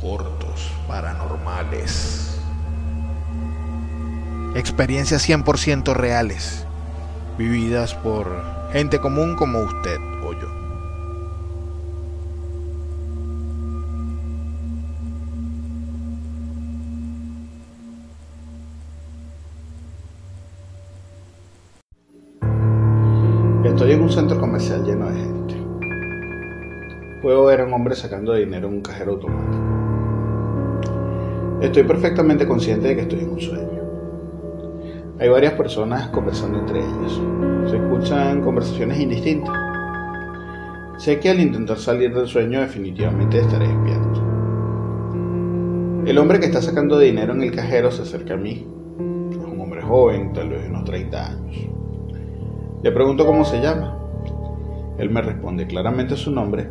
Cortos Paranormales. Experiencias 100% reales, vividas por gente común como usted o yo. Estoy en un centro comercial lleno de gente. Puedo ver a un hombre sacando dinero en un cajero automático. Estoy perfectamente consciente de que estoy en un sueño. Hay varias personas conversando entre ellas. Se escuchan conversaciones indistintas. Sé que al intentar salir del sueño definitivamente estaré despierto. El hombre que está sacando dinero en el cajero se acerca a mí. Es un hombre joven, tal vez de unos 30 años. Le pregunto cómo se llama. Él me responde claramente su nombre.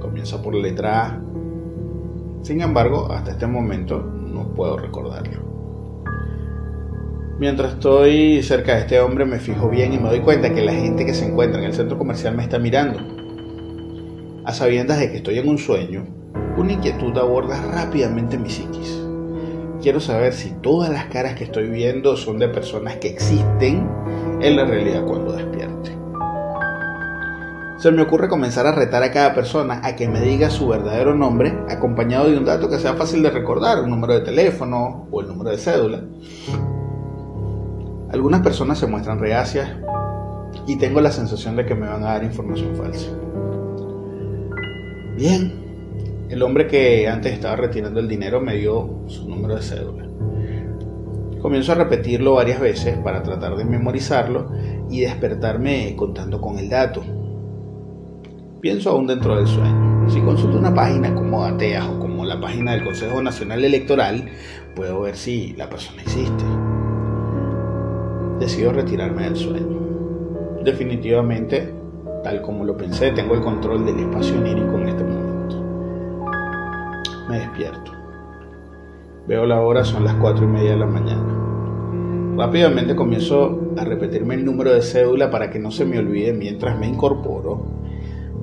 Comienza por la letra A. Sin embargo, hasta este momento no puedo recordarlo. Mientras estoy cerca de este hombre me fijo bien y me doy cuenta que la gente que se encuentra en el centro comercial me está mirando. A sabiendas de que estoy en un sueño, una inquietud aborda rápidamente mi psiquis. Quiero saber si todas las caras que estoy viendo son de personas que existen en la realidad cuando despierte. Se me ocurre comenzar a retar a cada persona a que me diga su verdadero nombre acompañado de un dato que sea fácil de recordar, un número de teléfono o el número de cédula. Algunas personas se muestran reacias y tengo la sensación de que me van a dar información falsa. Bien, el hombre que antes estaba retirando el dinero me dio su número de cédula. Comienzo a repetirlo varias veces para tratar de memorizarlo y despertarme contando con el dato. Pienso aún dentro del sueño. Si consulto una página como Ateas o como la página del Consejo Nacional Electoral, puedo ver si la persona existe. Decido retirarme del sueño. Definitivamente, tal como lo pensé, tengo el control del espacio onírico en este momento. Me despierto. Veo la hora, son las 4 y media de la mañana. Rápidamente comienzo a repetirme el número de cédula para que no se me olvide mientras me incorporo.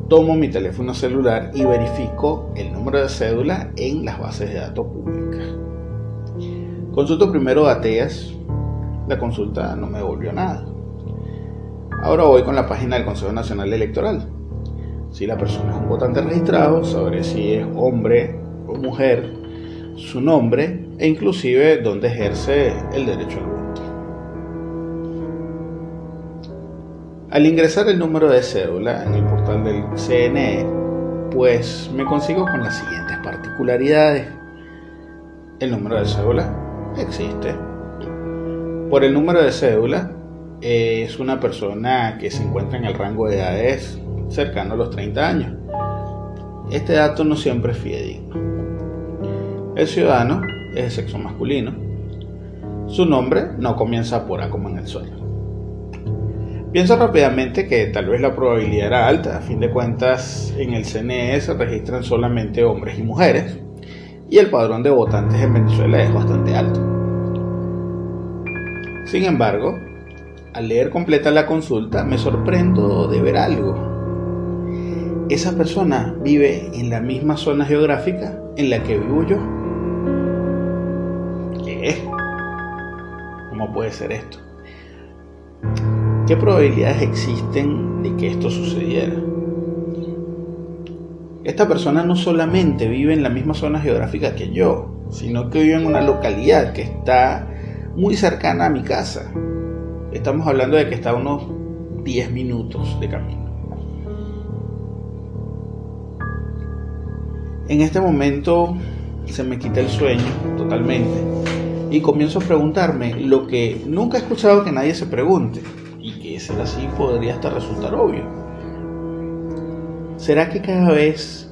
Tomo mi teléfono celular y verifico el número de cédula en las bases de datos públicas. Consulto primero a TEAS. La consulta no me devolvió nada. Ahora voy con la página del Consejo Nacional Electoral. Si la persona es un votante registrado, sabré si es hombre o mujer, su nombre e inclusive dónde ejerce el derecho al voto. Al ingresar el número de cédula en el portal del CNE, pues me consigo con las siguientes particularidades. El número de cédula existe. Por el número de cédula es una persona que se encuentra en el rango de edades cercano a los 30 años. Este dato no siempre es fidedigno. El ciudadano es de sexo masculino. Su nombre no comienza por A como en el suelo. Pienso rápidamente que tal vez la probabilidad era alta, a fin de cuentas en el CNE se registran solamente hombres y mujeres y el padrón de votantes en Venezuela es bastante alto. Sin embargo, al leer completa la consulta me sorprendo de ver algo. Esa persona vive en la misma zona geográfica en la que vivo yo. ¿Qué? ¿Cómo puede ser esto? ¿Qué probabilidades existen de que esto sucediera? Esta persona no solamente vive en la misma zona geográfica que yo, sino que vivo en una localidad que está muy cercana a mi casa. Estamos hablando de que está a unos 10 minutos de camino. En este momento se me quita el sueño totalmente y comienzo a preguntarme lo que nunca he escuchado que nadie se pregunte ser así podría hasta resultar obvio. ¿Será que cada vez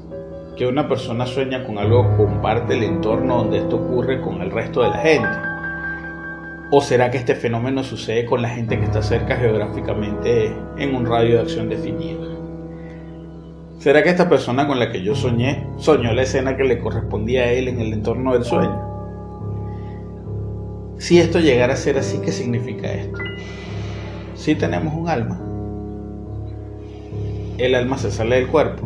que una persona sueña con algo comparte el entorno donde esto ocurre con el resto de la gente? ¿O será que este fenómeno sucede con la gente que está cerca geográficamente en un radio de acción definido? ¿Será que esta persona con la que yo soñé soñó la escena que le correspondía a él en el entorno del sueño? Si esto llegara a ser así, ¿qué significa esto? Si tenemos un alma. El alma se sale del cuerpo.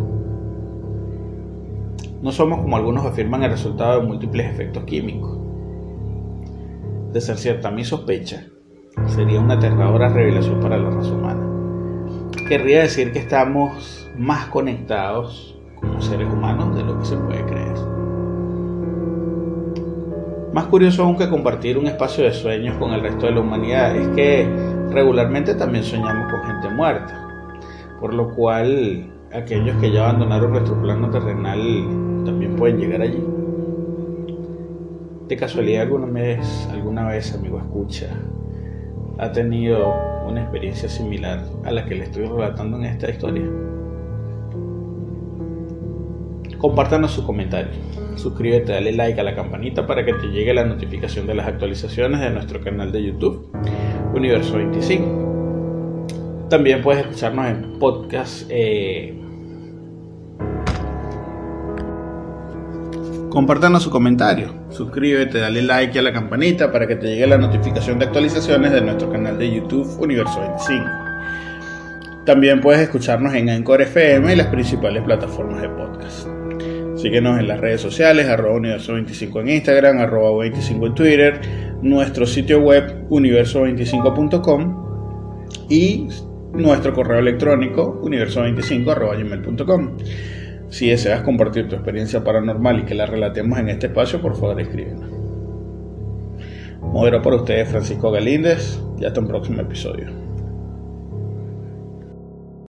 No somos como algunos afirman el resultado de múltiples efectos químicos. De ser cierta mi sospecha, sería una aterradora revelación para la raza humana. Querría decir que estamos más conectados como seres humanos de lo que se puede creer. Más curioso aún que compartir un espacio de sueños con el resto de la humanidad es que regularmente también soñamos con gente muerta, por lo cual aquellos que ya abandonaron nuestro plano terrenal también pueden llegar allí. De casualidad alguna vez, alguna vez, amigo escucha, ha tenido una experiencia similar a la que le estoy relatando en esta historia. Compártanos su comentario. Suscríbete, dale like a la campanita para que te llegue la notificación de las actualizaciones de nuestro canal de YouTube, Universo 25. También puedes escucharnos en podcast. Eh... Compártanos su comentario. Suscríbete, dale like a la campanita para que te llegue la notificación de actualizaciones de nuestro canal de YouTube, Universo 25. También puedes escucharnos en Anchor FM y las principales plataformas de podcast. Síguenos en las redes sociales, arroba universo25 en Instagram, arroba 25 en Twitter, nuestro sitio web universo25.com y nuestro correo electrónico universo25 Si deseas compartir tu experiencia paranormal y que la relatemos en este espacio, por favor escríbenos. Modero para ustedes Francisco Galíndez y hasta un próximo episodio.